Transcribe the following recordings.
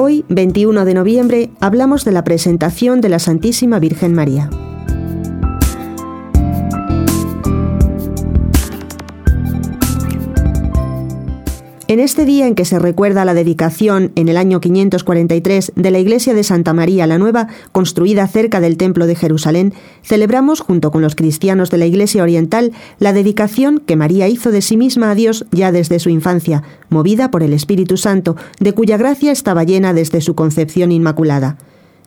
Hoy, 21 de noviembre, hablamos de la presentación de la Santísima Virgen María. En este día en que se recuerda la dedicación en el año 543 de la iglesia de Santa María la Nueva, construida cerca del Templo de Jerusalén, celebramos junto con los cristianos de la iglesia oriental la dedicación que María hizo de sí misma a Dios ya desde su infancia, movida por el Espíritu Santo, de cuya gracia estaba llena desde su concepción inmaculada.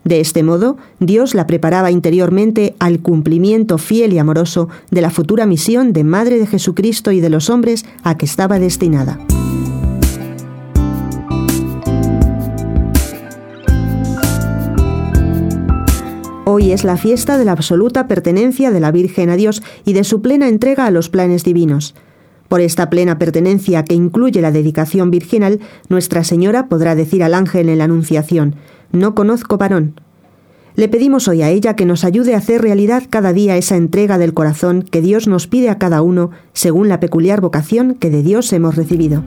De este modo, Dios la preparaba interiormente al cumplimiento fiel y amoroso de la futura misión de Madre de Jesucristo y de los hombres a que estaba destinada. Hoy es la fiesta de la absoluta pertenencia de la Virgen a Dios y de su plena entrega a los planes divinos. Por esta plena pertenencia que incluye la dedicación virginal, Nuestra Señora podrá decir al ángel en la Anunciación, No conozco varón. Le pedimos hoy a ella que nos ayude a hacer realidad cada día esa entrega del corazón que Dios nos pide a cada uno según la peculiar vocación que de Dios hemos recibido.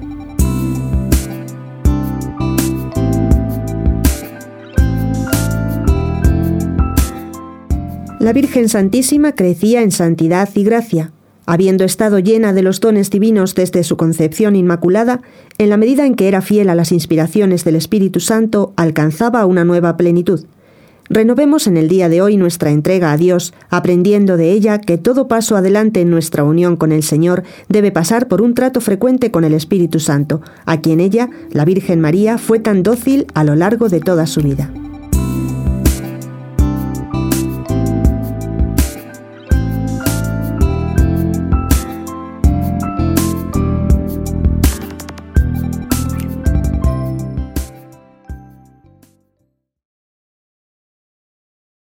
La Virgen Santísima crecía en santidad y gracia, habiendo estado llena de los dones divinos desde su concepción inmaculada, en la medida en que era fiel a las inspiraciones del Espíritu Santo, alcanzaba una nueva plenitud. Renovemos en el día de hoy nuestra entrega a Dios, aprendiendo de ella que todo paso adelante en nuestra unión con el Señor debe pasar por un trato frecuente con el Espíritu Santo, a quien ella, la Virgen María, fue tan dócil a lo largo de toda su vida.